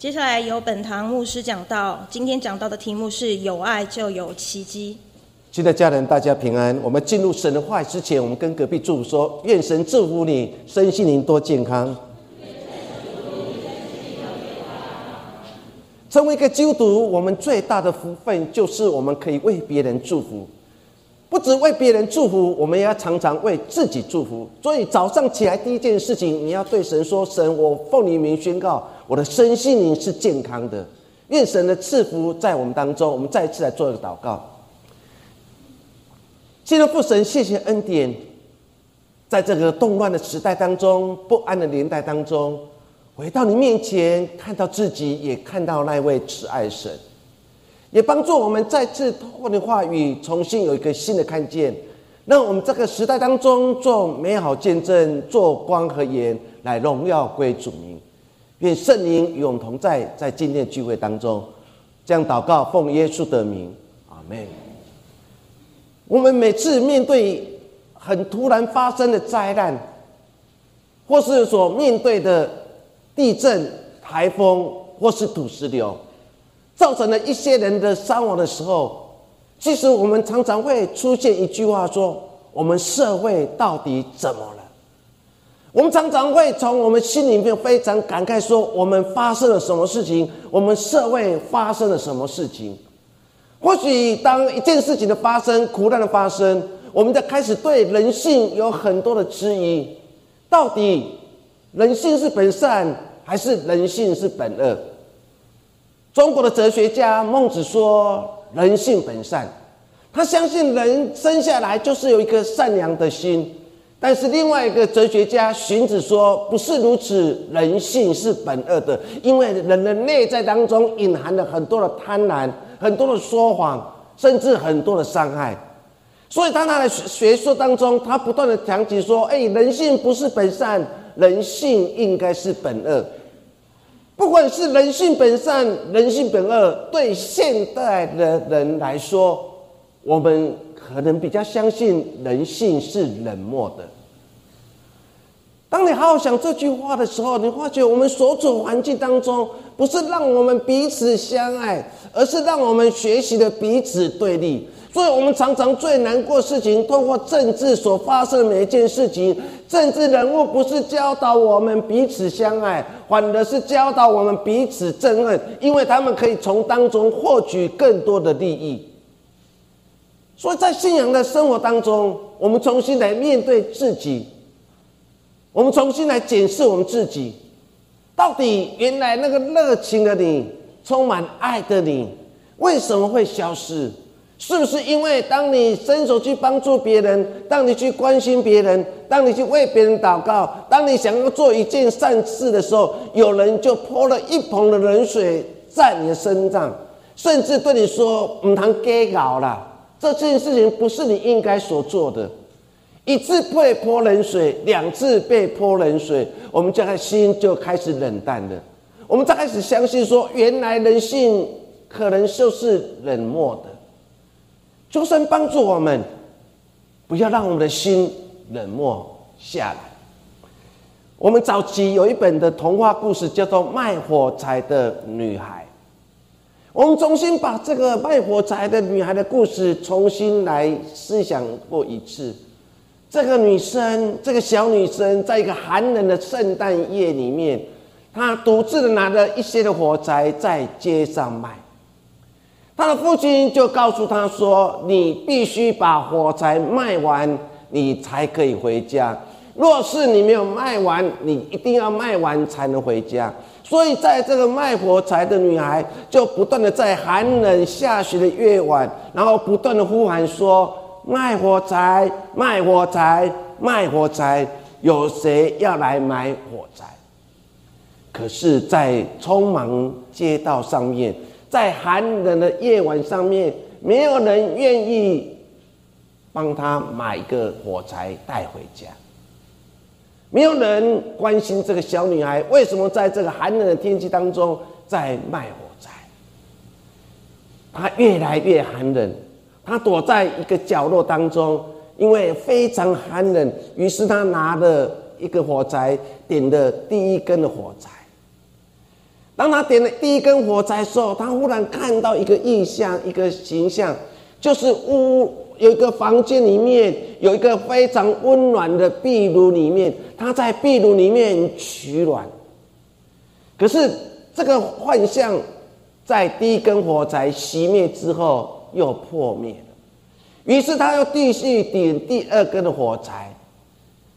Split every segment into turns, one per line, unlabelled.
接下来由本堂牧师讲到，今天讲到的题目是“有爱就有奇迹”。
亲爱的家人，大家平安。我们进入神的话之前，我们跟隔壁祝福说：愿神祝福你，身心灵多健康。成为一个基督徒，我们最大的福分就是我们可以为别人祝福。不止为别人祝福，我们也要常常为自己祝福。所以早上起来第一件事情，你要对神说：“神，我奉你名宣告，我的身心灵是健康的。愿神的赐福在我们当中。”我们再一次来做一个祷告。亲爱的父神，谢谢恩典，在这个动乱的时代当中，不安的年代当中，回到你面前，看到自己，也看到那位慈爱神。也帮助我们再次透过的话语，重新有一个新的看见，让我们这个时代当中做美好见证，做光和盐，来荣耀归主名。愿圣灵与我们同在，在今天的聚会当中，这样祷告，奉耶稣的名，阿门。我们每次面对很突然发生的灾难，或是所面对的地震、台风，或是土石流。造成了一些人的伤亡的时候，其实我们常常会出现一句话说：“我们社会到底怎么了？”我们常常会从我们心里面非常感慨说：“我们发生了什么事情？我们社会发生了什么事情？”或许当一件事情的发生、苦难的发生，我们在开始对人性有很多的质疑：到底人性是本善，还是人性是本恶？中国的哲学家孟子说：“人性本善。”他相信人生下来就是有一颗善良的心。但是另外一个哲学家荀子说：“不是如此，人性是本恶的，因为人的内在当中隐含了很多的贪婪、很多的说谎，甚至很多的伤害。所以，他他的学说当中，他不断的讲起说：‘哎，人性不是本善，人性应该是本恶。’”不管是人性本善、人性本恶，对现代的人来说，我们可能比较相信人性是冷漠的。当你好好想这句话的时候，你发觉我们所处环境当中，不是让我们彼此相爱，而是让我们学习的彼此对立。所以，我们常常最难过事情，通过政治所发生的每一件事情，政治人物不是教导我们彼此相爱，反而是教导我们彼此憎恨，因为他们可以从当中获取更多的利益。所以在信仰的生活当中，我们重新来面对自己，我们重新来检视我们自己，到底原来那个热情的你，充满爱的你，为什么会消失？是不是因为当你伸手去帮助别人，当你去关心别人，当你去为别人祷告，当你想要做一件善事的时候，有人就泼了一盆的冷水在你的身上，甚至对你说：“唔谈给搞了，这件事情不是你应该所做的。”一次被泼冷水，两次被泼冷水，我们这个心就开始冷淡了。我们才开始相信说，原来人性可能就是冷漠的。求神帮助我们，不要让我们的心冷漠下来。我们早期有一本的童话故事，叫做《卖火柴的女孩》。我们重新把这个卖火柴的女孩的故事重新来思想过一次。这个女生，这个小女生，在一个寒冷的圣诞夜里面，她独自的拿着一些的火柴在街上卖。他的父亲就告诉他说：“你必须把火柴卖完，你才可以回家。若是你没有卖完，你一定要卖完才能回家。”所以，在这个卖火柴的女孩就不断的在寒冷下雪的夜晚，然后不断的呼喊说：“卖火柴，卖火柴，卖火柴！有谁要来买火柴？”可是，在匆忙街道上面。在寒冷的夜晚上面，没有人愿意帮他买一个火柴带回家。没有人关心这个小女孩为什么在这个寒冷的天气当中在卖火柴。她越来越寒冷，她躲在一个角落当中，因为非常寒冷，于是她拿了一个火柴，点的第一根的火柴。当他点了第一根火柴的时候，他忽然看到一个意象，一个形象，就是屋有一个房间里面有一个非常温暖的壁炉，里面他在壁炉里面取暖。可是这个幻象在第一根火柴熄灭之后又破灭了，于是他又继续点第二根的火柴。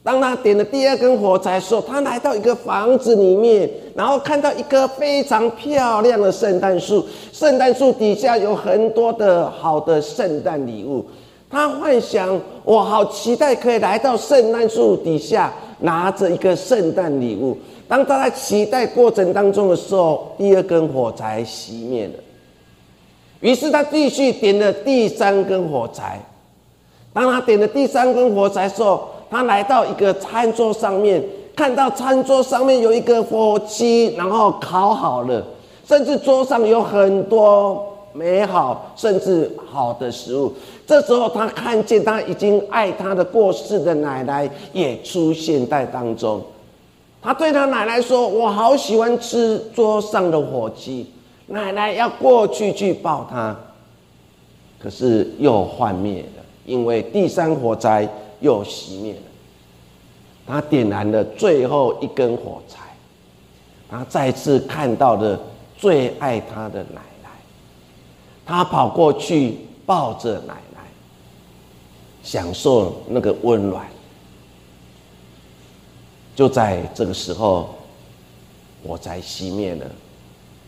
当他点了第二根火柴的时候，他来到一个房子里面，然后看到一棵非常漂亮的圣诞树。圣诞树底下有很多的好的圣诞礼物。他幻想，我好期待可以来到圣诞树底下，拿着一个圣诞礼物。当他在期待过程当中的时候，第二根火柴熄灭了。于是他继续点了第三根火柴。当他点了第三根火柴的时候，他来到一个餐桌上面，看到餐桌上面有一个火鸡，然后烤好了，甚至桌上有很多美好甚至好的食物。这时候，他看见他已经爱他的过世的奶奶也出现在当中。他对他奶奶说：“我好喜欢吃桌上的火鸡。”奶奶要过去去抱他，可是又幻灭了，因为第三火灾。又熄灭了。他点燃了最后一根火柴，他再次看到了最爱他的奶奶。他跑过去抱着奶奶，享受那个温暖。就在这个时候，火柴熄灭了，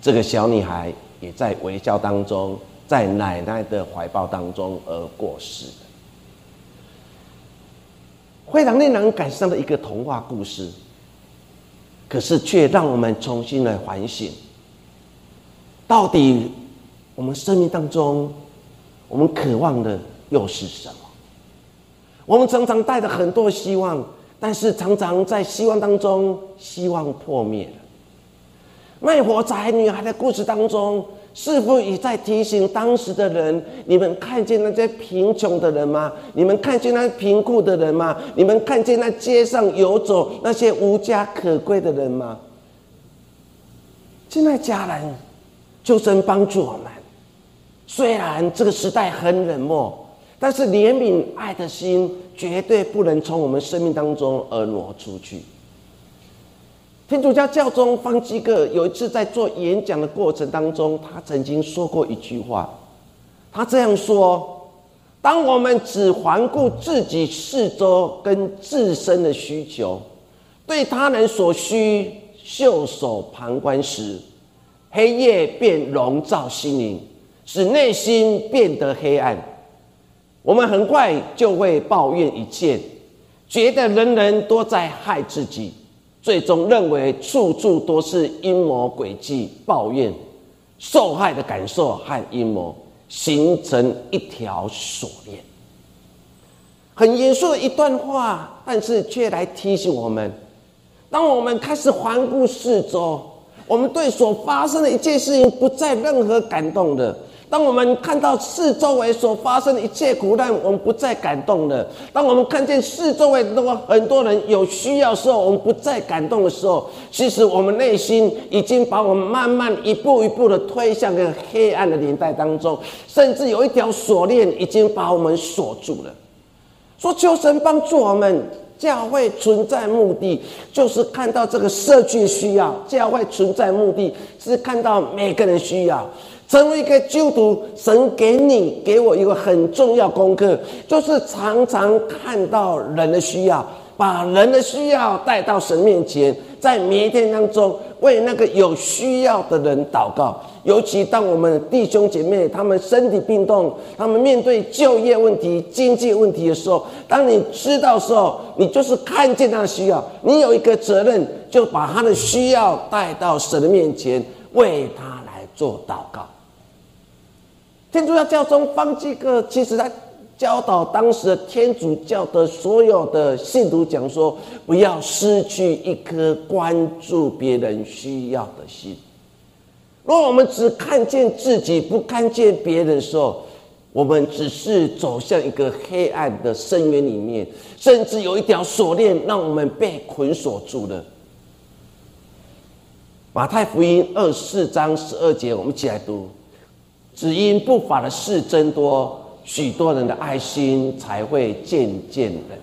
这个小女孩也在微笑当中，在奶奶的怀抱当中而过世。非常令人感伤的一个童话故事，可是却让我们重新来反省：到底我们生命当中，我们渴望的又是什么？我们常常带着很多希望，但是常常在希望当中，希望破灭了。卖火柴女孩的故事当中。是否也在提醒当时的人？你们看见那些贫穷的人吗？你们看见那贫苦的人吗？你们看见那街上游走那些无家可归的人吗？亲爱家人，求神帮助我们。虽然这个时代很冷漠，但是怜悯爱的心绝对不能从我们生命当中而挪出去。天主教教宗方济各有一次在做演讲的过程当中，他曾经说过一句话，他这样说：当我们只环顾自己四周跟自身的需求，对他人所需袖手旁观时，黑夜便笼罩心灵，使内心变得黑暗。我们很快就会抱怨一切，觉得人人都在害自己。最终认为处处都是阴谋诡计，抱怨受害的感受和阴谋形成一条锁链。很严肃的一段话，但是却来提醒我们：当我们开始环顾四周，我们对所发生的一切事情不再任何感动的。当我们看到四周围所发生的一切苦难，我们不再感动了；当我们看见四周围那么很多人有需要时候，我们不再感动的时候，其实我们内心已经把我们慢慢一步一步的推向个黑暗的年代当中，甚至有一条锁链已经把我们锁住了。说求神帮助我们，教会存在目的就是看到这个社区需要，教会存在目的是看到每个人需要。成为一个基督徒，神给你给我一个很重要功课，就是常常看到人的需要，把人的需要带到神面前，在每一天当中为那个有需要的人祷告。尤其当我们弟兄姐妹他们身体病痛，他们面对就业问题、经济问题的时候，当你知道时候，你就是看见他的需要，你有一个责任，就把他的需要带到神的面前，为他来做祷告。天主教教宗方济各，其实他教导当时的天主教的所有的信徒讲说：不要失去一颗关注别人需要的心。如果我们只看见自己，不看见别人的时候，我们只是走向一个黑暗的深渊里面，甚至有一条锁链让我们被捆锁住了。马太福音二四章十二节，我们一起来读：只因不法的事增多，许多人的爱心才会渐渐的。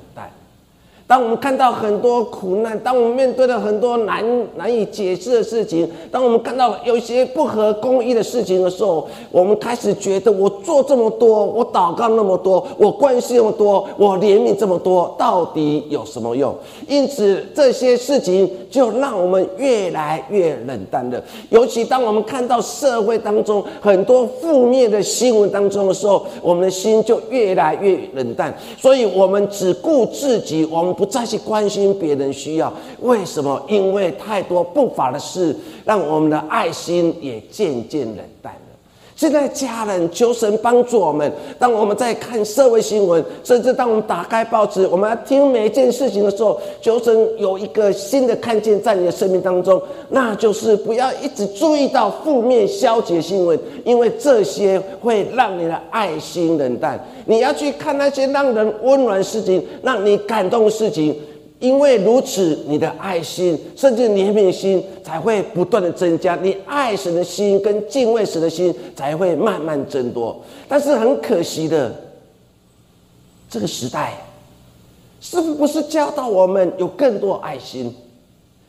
当我们看到很多苦难，当我们面对了很多难难以解释的事情，当我们看到有些不合公义的事情的时候，我们开始觉得：我做这么多，我祷告那么多，我关心那么多，我怜悯这么多，到底有什么用？因此，这些事情就让我们越来越冷淡了。尤其当我们看到社会当中很多负面的新闻当中的时候，我们的心就越来越冷淡。所以，我们只顾自己，我们。不再去关心别人需要，为什么？因为太多不法的事，让我们的爱心也渐渐冷淡。现在，家人求神帮助我们。当我们在看社会新闻，甚至当我们打开报纸，我们要听每一件事情的时候，求神有一个新的看见在你的生命当中，那就是不要一直注意到负面消极新闻，因为这些会让你的爱心冷淡。你要去看那些让人温暖事情，让你感动的事情，因为如此，你的爱心甚至怜悯心才会不断的增加，你爱神的心跟敬畏神的心才会慢慢增多。但是很可惜的，这个时代似乎不是教导我们有更多爱心？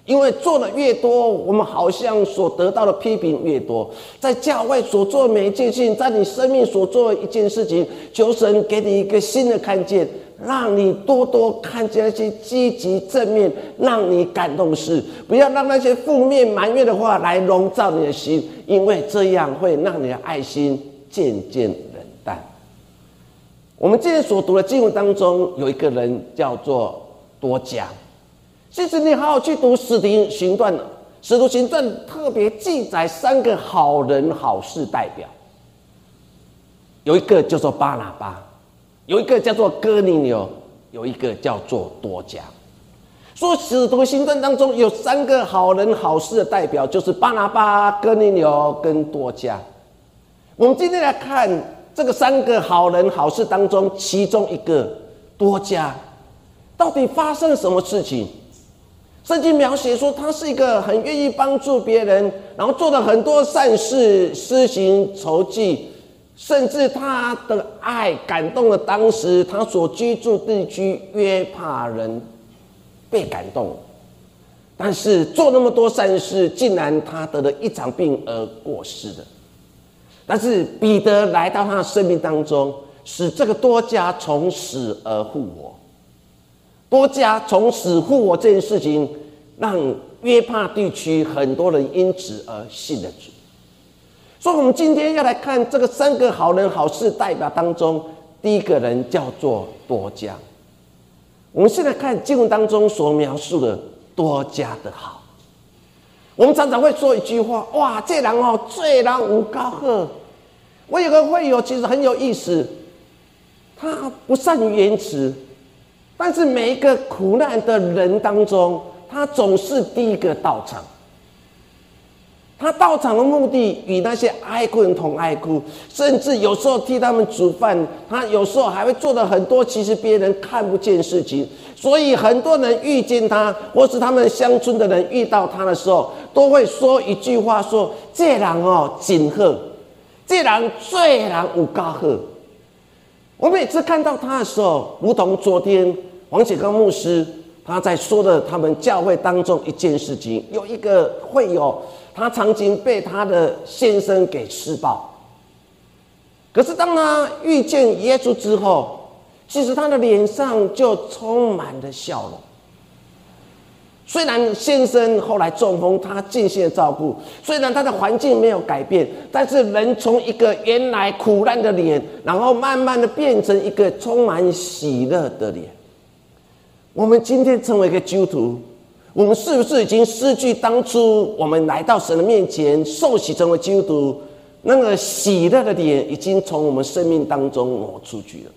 因为做的越多，我们好像所得到的批评越多。在教会所做的每一件事情，在你生命所做的一件事情，求神给你一个新的看见，让你多多看见那些积极正面、让你感动的事，不要让那些负面埋怨的话来笼罩你的心，因为这样会让你的爱心渐渐冷淡。我们今天所读的经文当中，有一个人叫做多讲。其实你好好去读《使徒行传》的《使徒行传》，特别记载三个好人好事代表，有一个叫做巴拿巴，有一个叫做哥尼流，有一个叫做多加。说《使徒行传》当中有三个好人好事的代表，就是巴拿巴、哥尼流跟多加。我们今天来看这个三个好人好事当中，其中一个多加，到底发生什么事情？圣经描写说，他是一个很愿意帮助别人，然后做了很多善事，施行筹济，甚至他的爱感动了当时他所居住地区约帕人，被感动。但是做那么多善事，竟然他得了一场病而过世了。但是彼得来到他的生命当中，使这个多家从死而复活。多加从死复活这件事情，让约帕地区很多人因此而信了主。所以，我们今天要来看这个三个好人好事代表当中，第一个人叫做多加。我们现在看经文当中所描述的多加的好。我们常常会说一句话：“哇，这人哦，最人无高贺。”我有个会友，其实很有意思，他不善于言辞。但是每一个苦难的人当中，他总是第一个到场。他到场的目的与那些哀哭人同哀哭，甚至有时候替他们煮饭。他有时候还会做的很多，其实别人看不见事情。所以很多人遇见他，或是他们乡村的人遇到他的时候，都会说一句话：说这人哦，锦鹤，这人最人有高鹤。我每次看到他的时候，如同昨天王启刚牧师他在说的他们教会当中一件事情，有一个会友，他曾经被他的先生给施暴，可是当他遇见耶稣之后，其实他的脸上就充满了笑容。虽然先生后来中风，他尽心的照顾；虽然他的环境没有改变，但是人从一个原来苦难的脸，然后慢慢的变成一个充满喜乐的脸。我们今天成为一个基督徒，我们是不是已经失去当初我们来到神的面前受洗成为基督徒那个喜乐的脸，已经从我们生命当中挪出去了？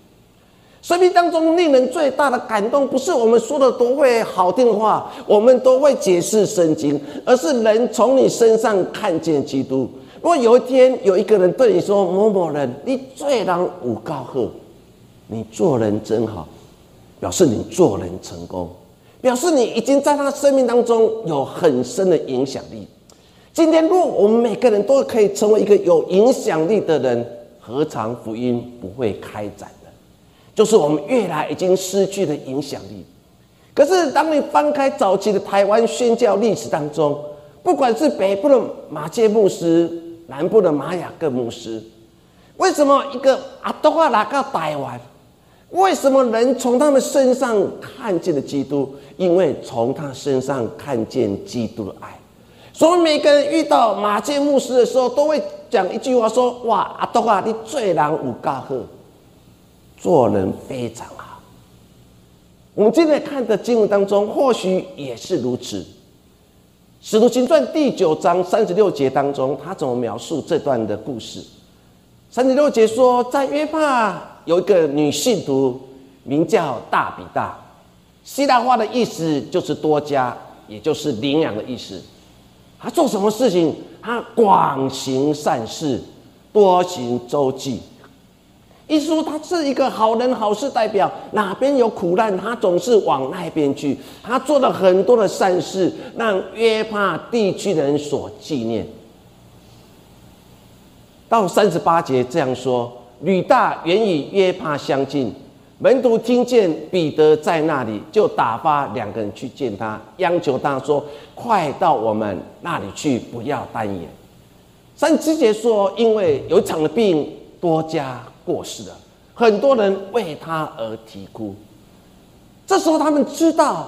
生命当中令人最大的感动，不是我们说的多会好听的话，我们都会解释圣经，而是人从你身上看见基督。如果有一天有一个人对你说：“某某人，你最让五高贺，你做人真好，表示你做人成功，表示你已经在他生命当中有很深的影响力。”今天，如果我们每个人都可以成为一个有影响力的人，何尝福音不会开展呢？就是我们越来已经失去了影响力。可是，当你翻开早期的台湾宣教历史当中，不管是北部的马介牧师，南部的马雅各牧师，为什么一个阿多话拿到台湾？为什么人从他们身上看见了基督？因为从他身上看见基督的爱。所以每个人遇到马介牧师的时候，都会讲一句话说：“哇，阿多啊，你最难五嘎赫，做人非常好。”我们今天看的经文当中，或许也是如此。使徒行传第九章三十六节当中，他怎么描述这段的故事？三十六节说，在约帕有一个女信徒，名叫大比大，希腊话的意思就是多加，也就是领养的意思。他做什么事情？他广行善事，多行周济。意思说，他是一个好人好事代表。哪边有苦难，他总是往那边去。他做了很多的善事，让约帕地区的人所纪念。到三十八节这样说：吕大原与约帕相近。门徒听见彼得在那里，就打发两个人去见他，央求他说：“快到我们那里去，不要单言。”三七节说：“因为有一场的病，多加过世了，很多人为他而啼哭。”这时候他们知道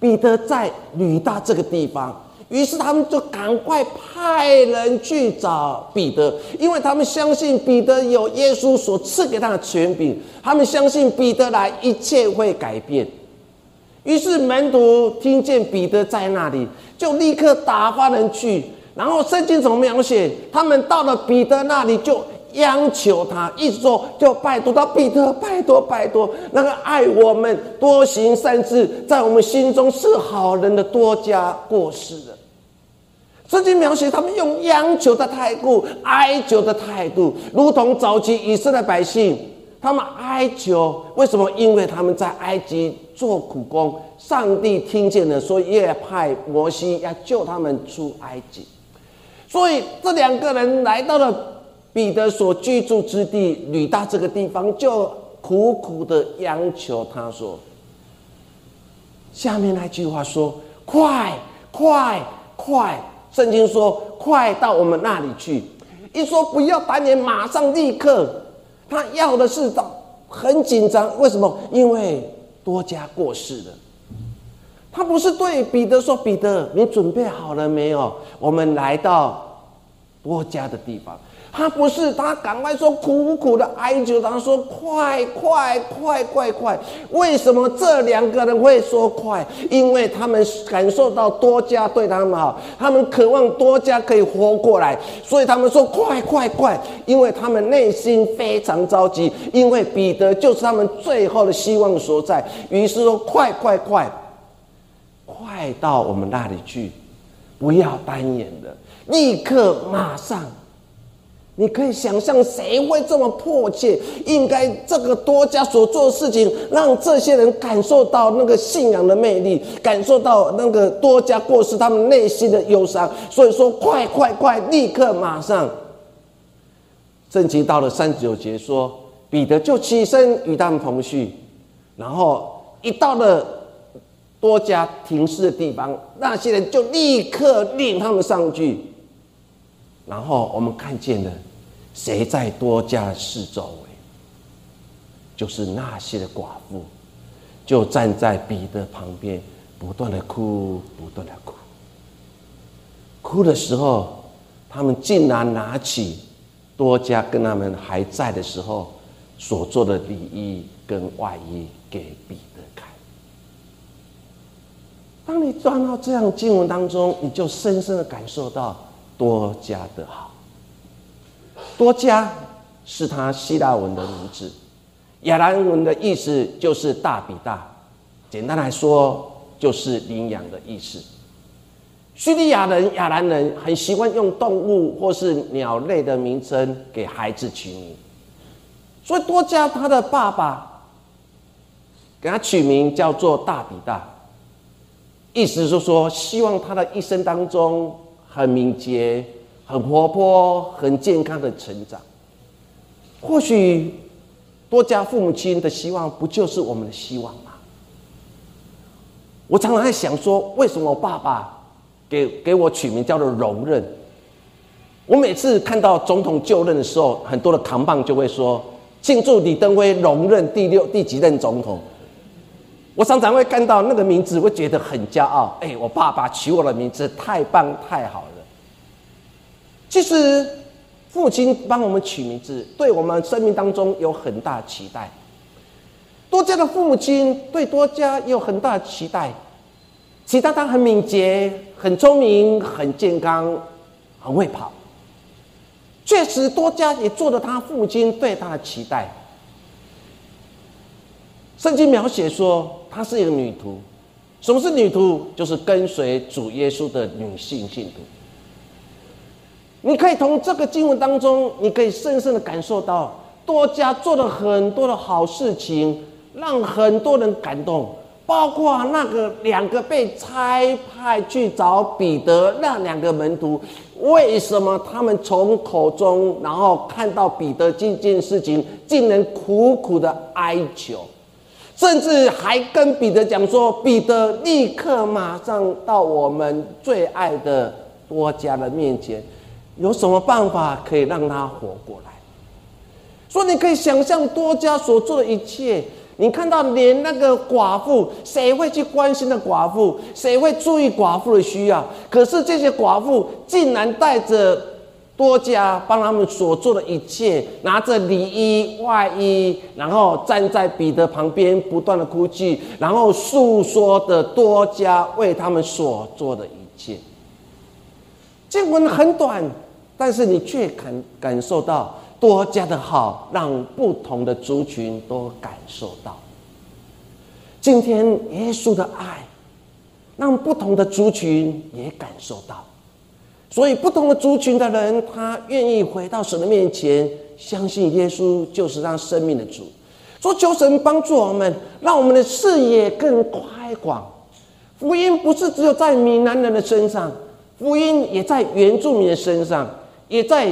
彼得在吕大这个地方。于是他们就赶快派人去找彼得，因为他们相信彼得有耶稣所赐给他的权柄，他们相信彼得来一切会改变。于是门徒听见彼得在那里，就立刻打发人去。然后圣经怎么描写？他们到了彼得那里，就央求他，一直说就拜托他，彼得拜托拜托，那个爱我们、多行善事，在我们心中是好人的多加过世的。圣经描写他们用央求的态度、哀求的态度，如同早期以色列百姓，他们哀求，为什么？因为他们在埃及做苦工，上帝听见了，所以也派摩西要救他们出埃及。所以这两个人来到了彼得所居住之地吕大这个地方，就苦苦的央求他说：“下面那句话说，快快快！”圣经说：“快到我们那里去！”一说不要打脸，马上立刻。他要的是到很紧张，为什么？因为多加过世了。他不是对彼得说：“彼得，你准备好了没有？我们来到多加的地方。”他不是，他赶快说，苦苦的哀求，他说：“快快快快快！”为什么这两个人会说快？因为他们感受到多加对他们好，他们渴望多加可以活过来，所以他们说：“快快快！”因为他们内心非常着急，因为彼得就是他们最后的希望所在。于是说：“快快快，快到我们那里去，不要单眼的，立刻马上。”你可以想象，谁会这么迫切？应该这个多加所做的事情，让这些人感受到那个信仰的魅力，感受到那个多加过世他们内心的忧伤。所以说，快快快，立刻马上。圣经到了三十九节说，彼得就起身与他们同去，然后一到了多家停尸的地方，那些人就立刻领他们上去，然后我们看见了。谁在多加四周围？就是那些的寡妇，就站在彼得旁边，不断的哭，不断的哭。哭的时候，他们竟然拿起多加跟他们还在的时候所做的礼衣跟外衣给彼得看。当你转到这样经文当中，你就深深的感受到多加的好。多加是他希腊文的名字，亚兰文的意思就是大比大，简单来说就是领养的意思。叙利亚人、亚兰人很习惯用动物或是鸟类的名称给孩子取名，所以多加他的爸爸给他取名叫做大比大，意思是说希望他的一生当中很敏捷、很活泼、很健康的成长。或许多家父母亲的希望，不就是我们的希望吗？我常常在想说，为什么爸爸给给我取名叫做容忍？我每次看到总统就任的时候，很多的扛棒就会说庆祝李登辉荣任第六第几任总统。我常常会看到那个名字，会觉得很骄傲。哎，我爸爸取我的名字太棒太好了。其实父亲帮我们取名字，对我们生命当中有很大期待。多家的父母亲对多家有很大期待，期待他很敏捷、很聪明、很健康、很会跑。确实，多家也做了他父亲对他的期待。圣经描写说，她是一个女徒。什么是女徒？就是跟随主耶稣的女性信徒。你可以从这个经文当中，你可以深深的感受到，多家做了很多的好事情，让很多人感动。包括那个两个被差派去找彼得那两个门徒，为什么他们从口中，然后看到彼得这件事情，竟能苦苦的哀求，甚至还跟彼得讲说：“彼得，立刻马上到我们最爱的多家的面前，有什么办法可以让他活过来？”说你可以想象多家所做的一切。你看到连那个寡妇，谁会去关心的寡妇？谁会注意寡妇的需要？可是这些寡妇竟然带着多家帮他们所做的一切，拿着里衣外衣，然后站在彼得旁边，不断的哭泣，然后诉说的多家为他们所做的一切。经文很短，但是你却感感受到。多加的好，让不同的族群都感受到。今天耶稣的爱，让不同的族群也感受到。所以，不同的族群的人，他愿意回到神的面前，相信耶稣就是让生命的主。说求神帮助我们，让我们的视野更开广。福音不是只有在闽南人的身上，福音也在原住民的身上，也在。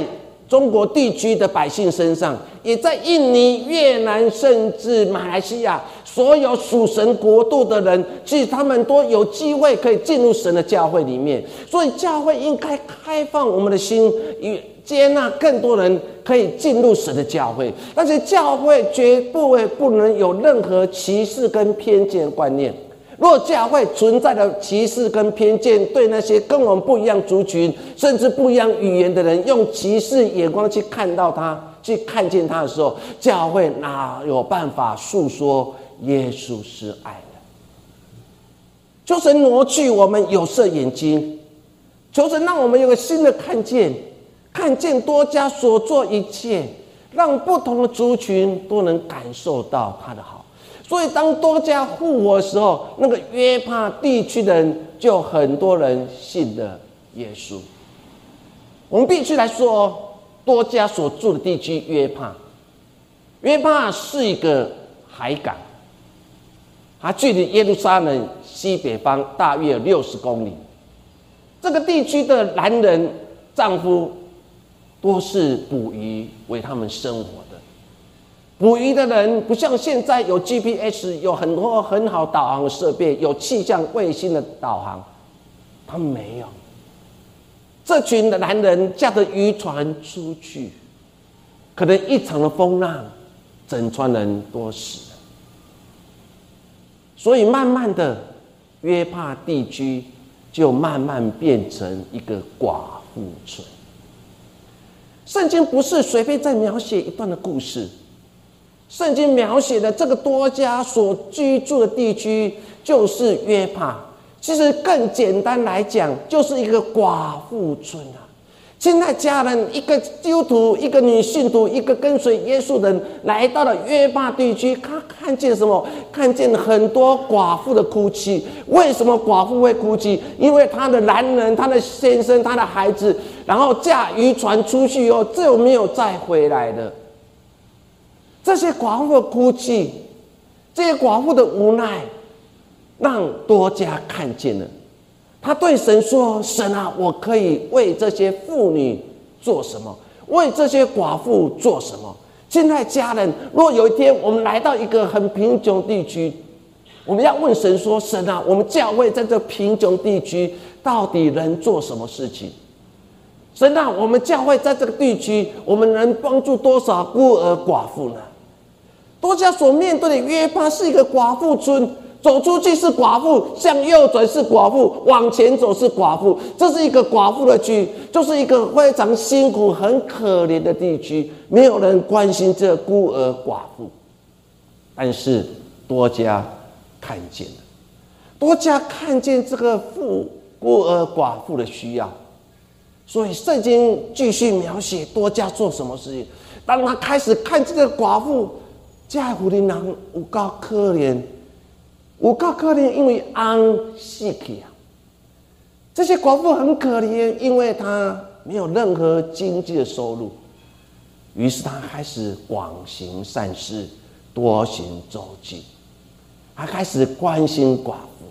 中国地区的百姓身上，也在印尼、越南，甚至马来西亚，所有属神国度的人，其实他们都有机会可以进入神的教会里面。所以，教会应该开放我们的心，与接纳更多人可以进入神的教会。但是，教会绝不会不能有任何歧视跟偏见观念。若教会存在的歧视跟偏见，对那些跟我们不一样族群，甚至不一样语言的人，用歧视眼光去看到他，去看见他的时候，教会哪有办法诉说耶稣是爱的？求神挪去我们有色眼睛，求神让我们有个新的看见，看见多家所做一切，让不同的族群都能感受到他的好。所以，当多加复活的时候，那个约帕地区的人就很多人信了耶稣。我们必须来说，多加所住的地区约帕，约帕是一个海港，它距离耶路撒冷西北方大约六十公里。这个地区的男人、丈夫多是捕鱼为他们生活。捕鱼的人不像现在有 GPS，有很多很好导航的设备，有气象卫星的导航，他没有。这群的男人驾着渔船出去，可能一场的风浪，整船人都死了。所以慢慢的，约帕地区就慢慢变成一个寡妇村。圣经不是随便在描写一段的故事。圣经描写的这个多家所居住的地区就是约帕。其实更简单来讲，就是一个寡妇村啊。现在家人一个基督徒，一个女信徒，一个跟随耶稣的人来到了约帕地区，他看见什么？看见很多寡妇的哭泣。为什么寡妇会哭泣？因为她的男人、她的先生、她的孩子，然后驾渔船出去以后，就没有再回来了。这些寡妇的哭泣，这些寡妇的无奈，让多家看见了，他对神说：“神啊，我可以为这些妇女做什么？为这些寡妇做什么？”亲爱家人，若有一天我们来到一个很贫穷地区，我们要问神说：“神啊，我们教会在这贫穷地区到底能做什么事情？”神啊，我们教会在这个地区，我们能帮助多少孤儿寡妇呢？多家所面对的约帕是一个寡妇村。走出去是寡妇，向右转是寡妇，往前走是寡妇。这是一个寡妇的区，就是一个非常辛苦、很可怜的地区，没有人关心这孤儿寡妇。但是多家看见了，多家看见这个妇孤儿寡妇的需要，所以圣经继续描写多家做什么事情。当他开始看这个寡妇，在乎的人有够可怜。我告可怜，因为安息气啊。这些寡妇很可怜，因为她没有任何经济的收入，于是她开始广行善事，多行周济，还开始关心寡妇，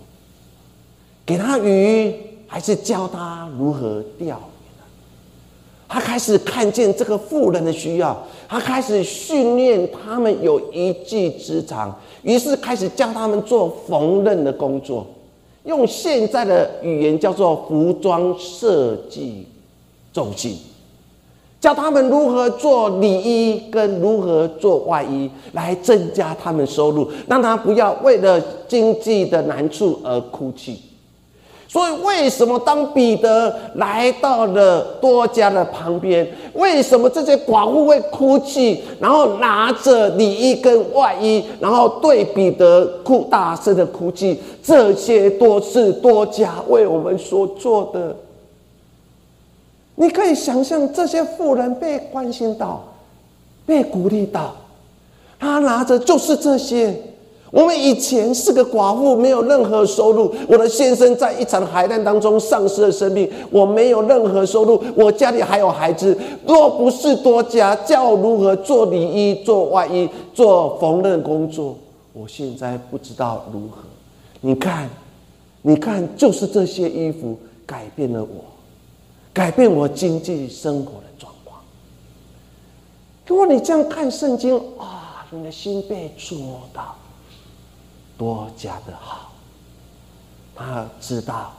给她鱼，还是教她如何钓？他开始看见这个富人的需要，他开始训练他们有一技之长。于是开始教他们做缝纫的工作，用现在的语言叫做服装设计中心，教他们如何做里衣跟如何做外衣，来增加他们收入，让他不要为了经济的难处而哭泣。所以，为什么当彼得来到了多家的旁边，为什么这些寡妇会哭泣，然后拿着里衣跟外衣，然后对彼得哭大声的哭泣？这些都是多家为我们所做的。你可以想象，这些妇人被关心到，被鼓励到，他拿着就是这些。我们以前是个寡妇，没有任何收入。我的先生在一场海难当中丧失了生命，我没有任何收入。我家里还有孩子，若不是多家教我如何做里衣、做外衣、做缝纫工作，我现在不知道如何。你看，你看，就是这些衣服改变了我，改变我经济生活的状况。如果你这样看圣经啊，你的心被触摸到。多加的好，他知道，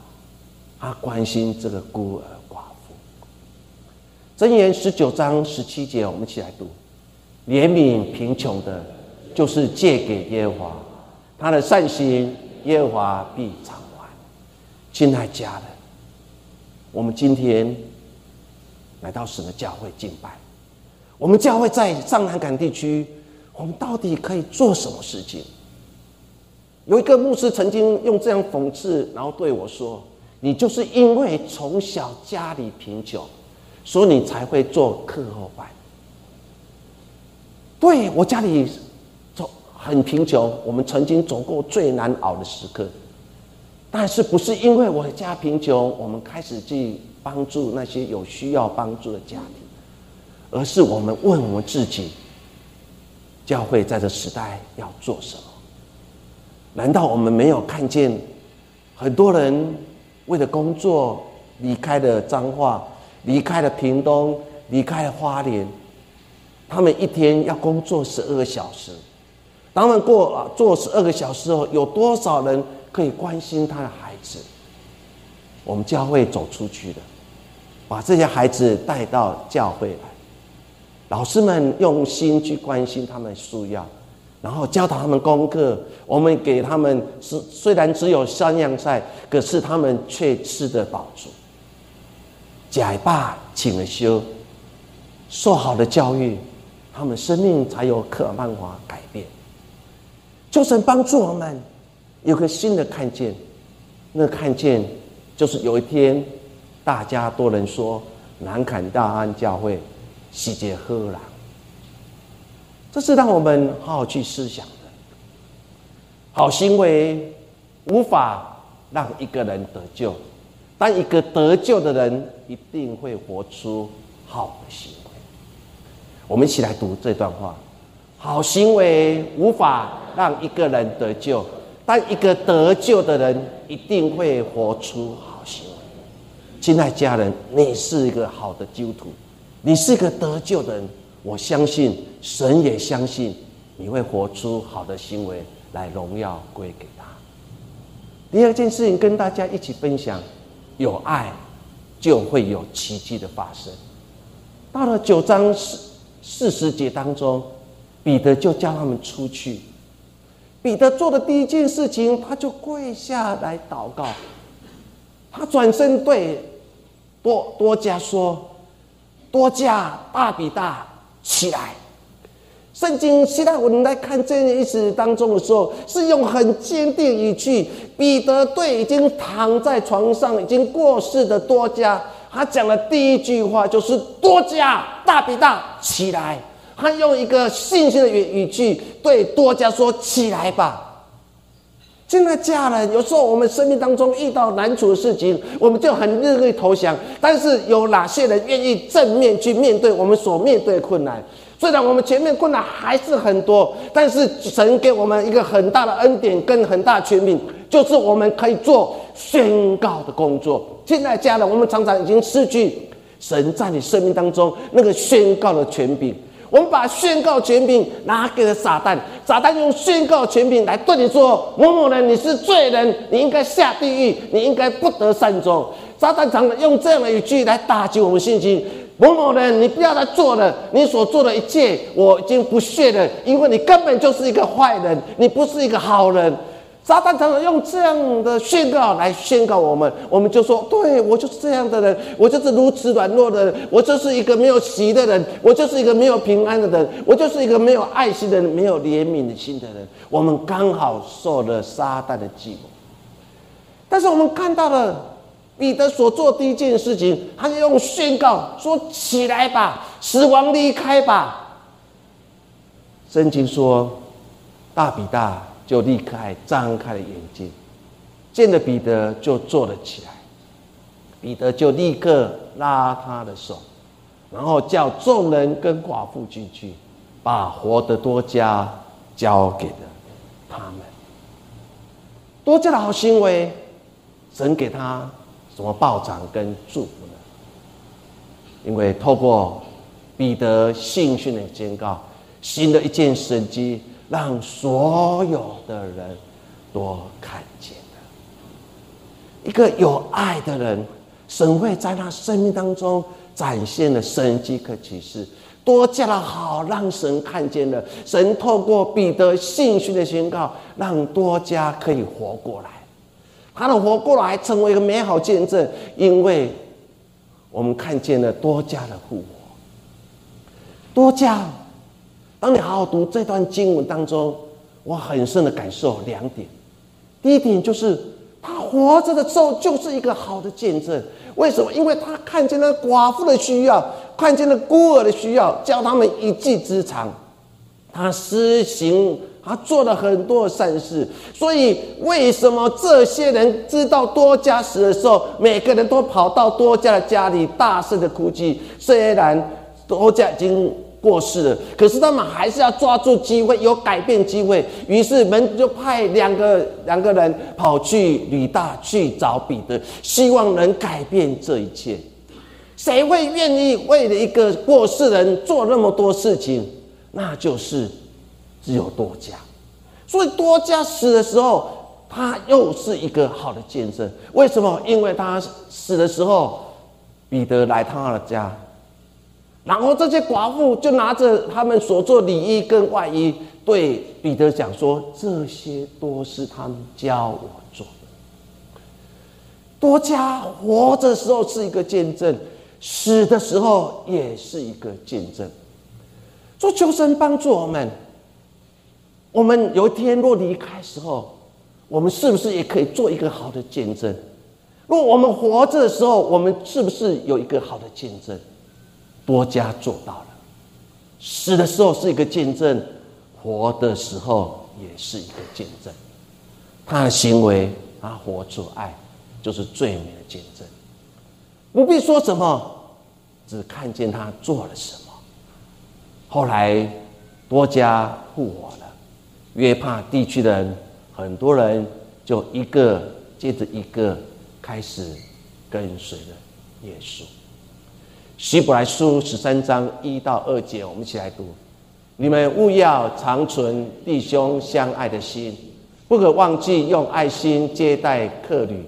他关心这个孤儿寡妇。箴言十九章十七节，我们一起来读：怜悯贫穷的，就是借给耶和华，他的善行，耶和华必偿还。亲爱家人，我们今天来到神的教会敬拜，我们教会在上南港地区，我们到底可以做什么事情？有一个牧师曾经用这样讽刺，然后对我说：“你就是因为从小家里贫穷，所以你才会做课后班。”对我家里走很贫穷，我们曾经走过最难熬的时刻，但是不是因为我家贫穷，我们开始去帮助那些有需要帮助的家庭，而是我们问我们自己：教会在这时代要做什么？难道我们没有看见很多人为了工作离开了彰化，离开了屏东，离开了花莲？他们一天要工作十二个小时，当们过做十二个小时后，有多少人可以关心他的孩子？我们教会走出去的，把这些孩子带到教会来，老师们用心去关心他们需要。然后教导他们功课，我们给他们是虽然只有三样菜，可是他们却吃得饱足。假爸请了休，受好的教育，他们生命才有可办法改变。就神帮助我们有个新的看见，那看见就是有一天，大家都能说南坎大安教会喜结喝了。这是让我们好好去思想的。好行为无法让一个人得救，但一个得救的人一定会活出好的行为。我们一起来读这段话：好行为无法让一个人得救，但一个得救的人一定会活出好。行为。亲爱家人，你是一个好的基督徒，你是一个得救的人，我相信神也相信你会活出好的行为来荣耀归给他。第二件事情跟大家一起分享，有爱就会有奇迹的发生。到了九章四四十节当中，彼得就叫他们出去。彼得做的第一件事情，他就跪下来祷告。他转身对多多加说：“多加大比大起来。”圣经希腊文来看这件意思当中的时候，是用很坚定语气。彼得对已经躺在床上、已经过世的多加，他讲的第一句话就是：“多加大比大起来。”他用一个信心的语语气对多加说：“起来吧。”现在家人，有时候我们生命当中遇到难处的事情，我们就很热烈投降。但是有哪些人愿意正面去面对我们所面对的困难？虽然我们前面困难还是很多，但是神给我们一个很大的恩典跟很大权柄，就是我们可以做宣告的工作。现在家人，我们常常已经失去神在你生命当中那个宣告的权柄。我们把宣告权柄拿给了撒旦，撒旦用宣告权柄来对你说：“某某人，你是罪人，你应该下地狱，你应该不得善终。”撒旦常常用这样的语句来打击我们信心。某某人，你不要再做了，你所做的一切我已经不屑了，因为你根本就是一个坏人，你不是一个好人。撒旦常常用这样的宣告来宣告我们，我们就说：对我就是这样的人，我就是如此软弱的人，我就是一个没有喜的人，我就是一个没有平安的人，我就是一个没有爱心的人，没有怜悯的心的人。我们刚好受了撒旦的寂寞，但是我们看到了。彼得所做第一件事情，他就用宣告说：“起来吧，死亡离开吧。”圣经说，大比大就立刻张开了眼睛，见了彼得就坐了起来。彼得就立刻拉他的手，然后叫众人跟寡妇进去，把活的多加交给了他们。多加的好行为，神给他。什么报偿跟祝福呢？因为透过彼得信训的宣告，新的一件神迹，让所有的人都看见了。一个有爱的人，神会在他生命当中展现了神迹和启示，多加了好，让神看见了。神透过彼得信训的宣告，让多加可以活过来。他的活过来，成为一个美好见证，因为我们看见了多加的复活。多加，当你好好读这段经文当中，我很深的感受两点。第一点就是，他活着的时候就是一个好的见证。为什么？因为他看见了寡妇的需要，看见了孤儿的需要，教他们一技之长，他施行。他做了很多善事，所以为什么这些人知道多加死的时候，每个人都跑到多加的家里大声的哭泣？虽然多加已经过世了，可是他们还是要抓住机会，有改变机会。于是门就派两个两个人跑去吕大去找彼得，希望能改变这一切。谁会愿意为了一个过世人做那么多事情？那就是。只有多加，所以多加死的时候，他又是一个好的见证。为什么？因为他死的时候，彼得来他的家，然后这些寡妇就拿着他们所做礼衣跟外衣，对彼得讲说：“这些都是他们教我做的。”多加活着时候是一个见证，死的时候也是一个见证。说求神帮助我们。我们有一天若离开时候，我们是不是也可以做一个好的见证？若我们活着的时候，我们是不是有一个好的见证？多加做到了，死的时候是一个见证，活的时候也是一个见证。他的行为，他活出爱，就是最美的见证。不必说什么，只看见他做了什么。后来多加复活了。约帕地区的人，很多人就一个接着一个开始跟随了耶稣。希伯来书十三章一到二节，我们一起来读：你们务要长存弟兄相爱的心，不可忘记用爱心接待客旅，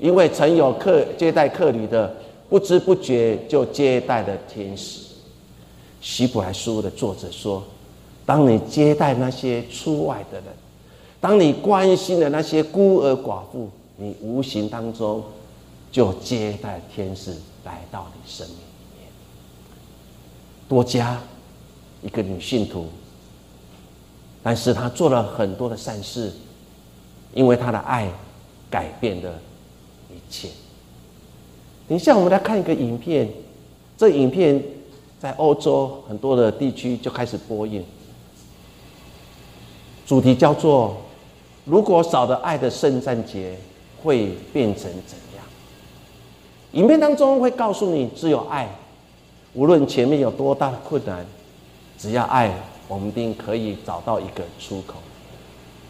因为曾有客接待客旅的，不知不觉就接待了天使。希伯来书的作者说：当你接待那些出外的人，当你关心的那些孤儿寡妇，你无形当中就接待天使来到你身边。多加一个女信徒，但是她做了很多的善事，因为她的爱改变了一切。等一下，我们来看一个影片，这影片在欧洲很多的地区就开始播映，主题叫做。如果少了爱的圣诞节会变成怎样？影片当中会告诉你，只有爱，无论前面有多大的困难，只要爱，我们一定可以找到一个出口。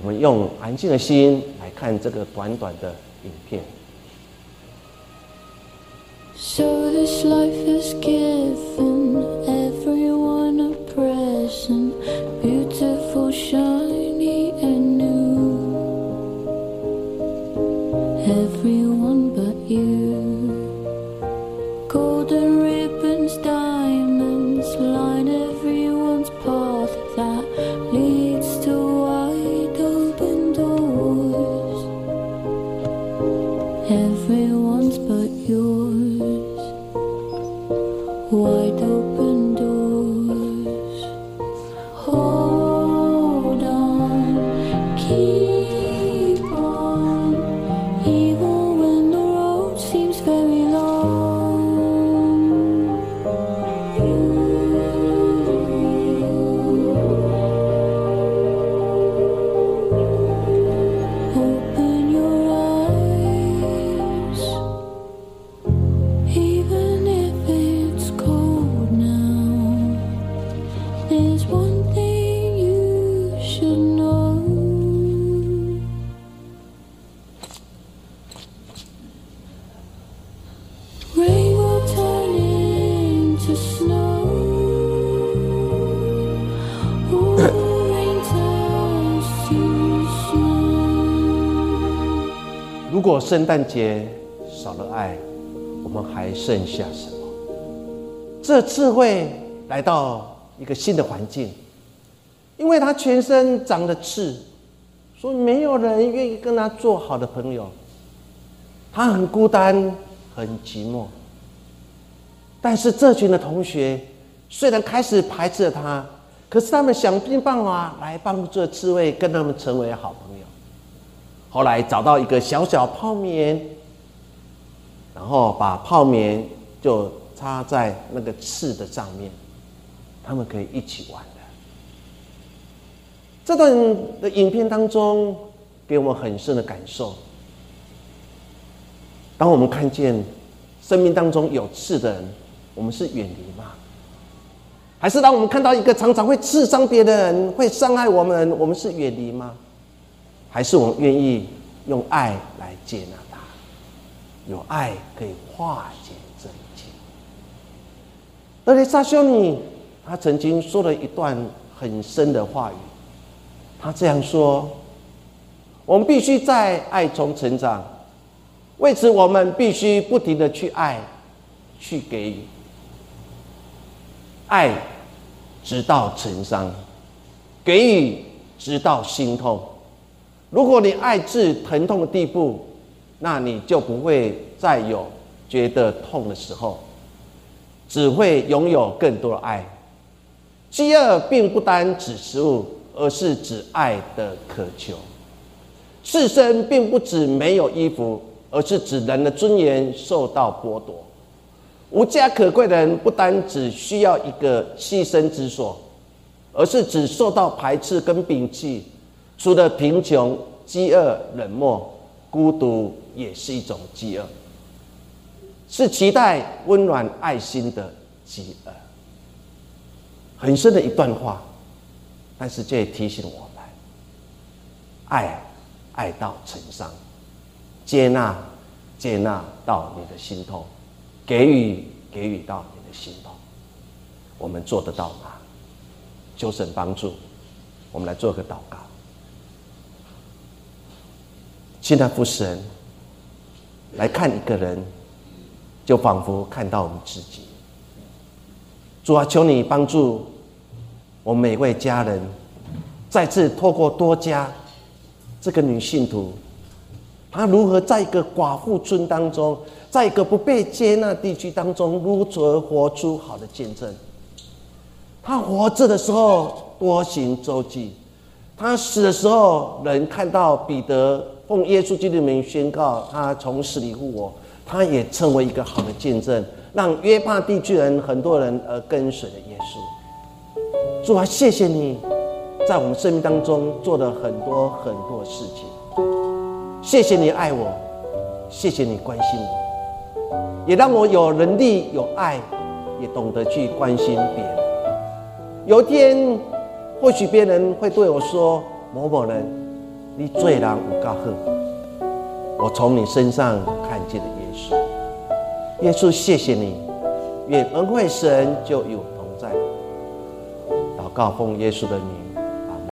我们用安静的心来看这个短短的影片。So this life is given 果圣诞节少了爱，我们还剩下什么？这智慧来到一个新的环境，因为他全身长了刺，所以没有人愿意跟他做好的朋友。他很孤单，很寂寞。但是这群的同学虽然开始排斥了他，可是他们想尽办法来帮助这刺猬跟他们成为好朋友。后来找到一个小小泡棉，然后把泡棉就插在那个刺的上面，他们可以一起玩的。这段的影片当中，给我们很深的感受。当我们看见生命当中有刺的人，我们是远离吗？还是当我们看到一个常常会刺伤别的人、会伤害我们，我们是远离吗？还是我们愿意用爱来接纳他？有爱可以化解这一切。而且萨修尼他曾经说了一段很深的话语，他这样说：我们必须在爱中成长。为此，我们必须不停的去爱，去给予爱，直到成伤；给予直到心痛。如果你爱至疼痛的地步，那你就不会再有觉得痛的时候，只会拥有更多的爱。饥饿并不单指食物，而是指爱的渴求。赤身并不指没有衣服。而是指人的尊严受到剥夺，无家可归的人不单只需要一个栖身之所，而是只受到排斥跟摒弃。除了贫穷、饥饿、冷漠、孤独，也是一种饥饿，是期待温暖爱心的饥饿。很深的一段话，但是这也提醒我们：爱，爱到成伤。接纳接纳到你的心痛，给予给予到你的心痛。我们做得到吗？求神帮助，我们来做个祷告。现在父神来看一个人，就仿佛看到我们自己。主啊，求你帮助我们每位家人，再次透过多家这个女信徒，她如何在一个寡妇村当中，在一个不被接纳地区当中，如何活出好的见证。她活着的时候多行周记，她死的时候，能看到彼得奉耶稣基督的名宣告他从死里复活，他也成为一个好的见证。让约帕地区人很多人而跟随了耶稣。主啊，谢谢你，在我们生命当中做了很多很多事情。谢谢你爱我，谢谢你关心我，也让我有能力、有爱，也懂得去关心别人。有一天，或许别人会对我说：“某某人，你最难无告恨。”我从你身上看见了耶稣。耶稣，谢谢你，愿恩惠神就与我同在。祷告奉耶稣的名。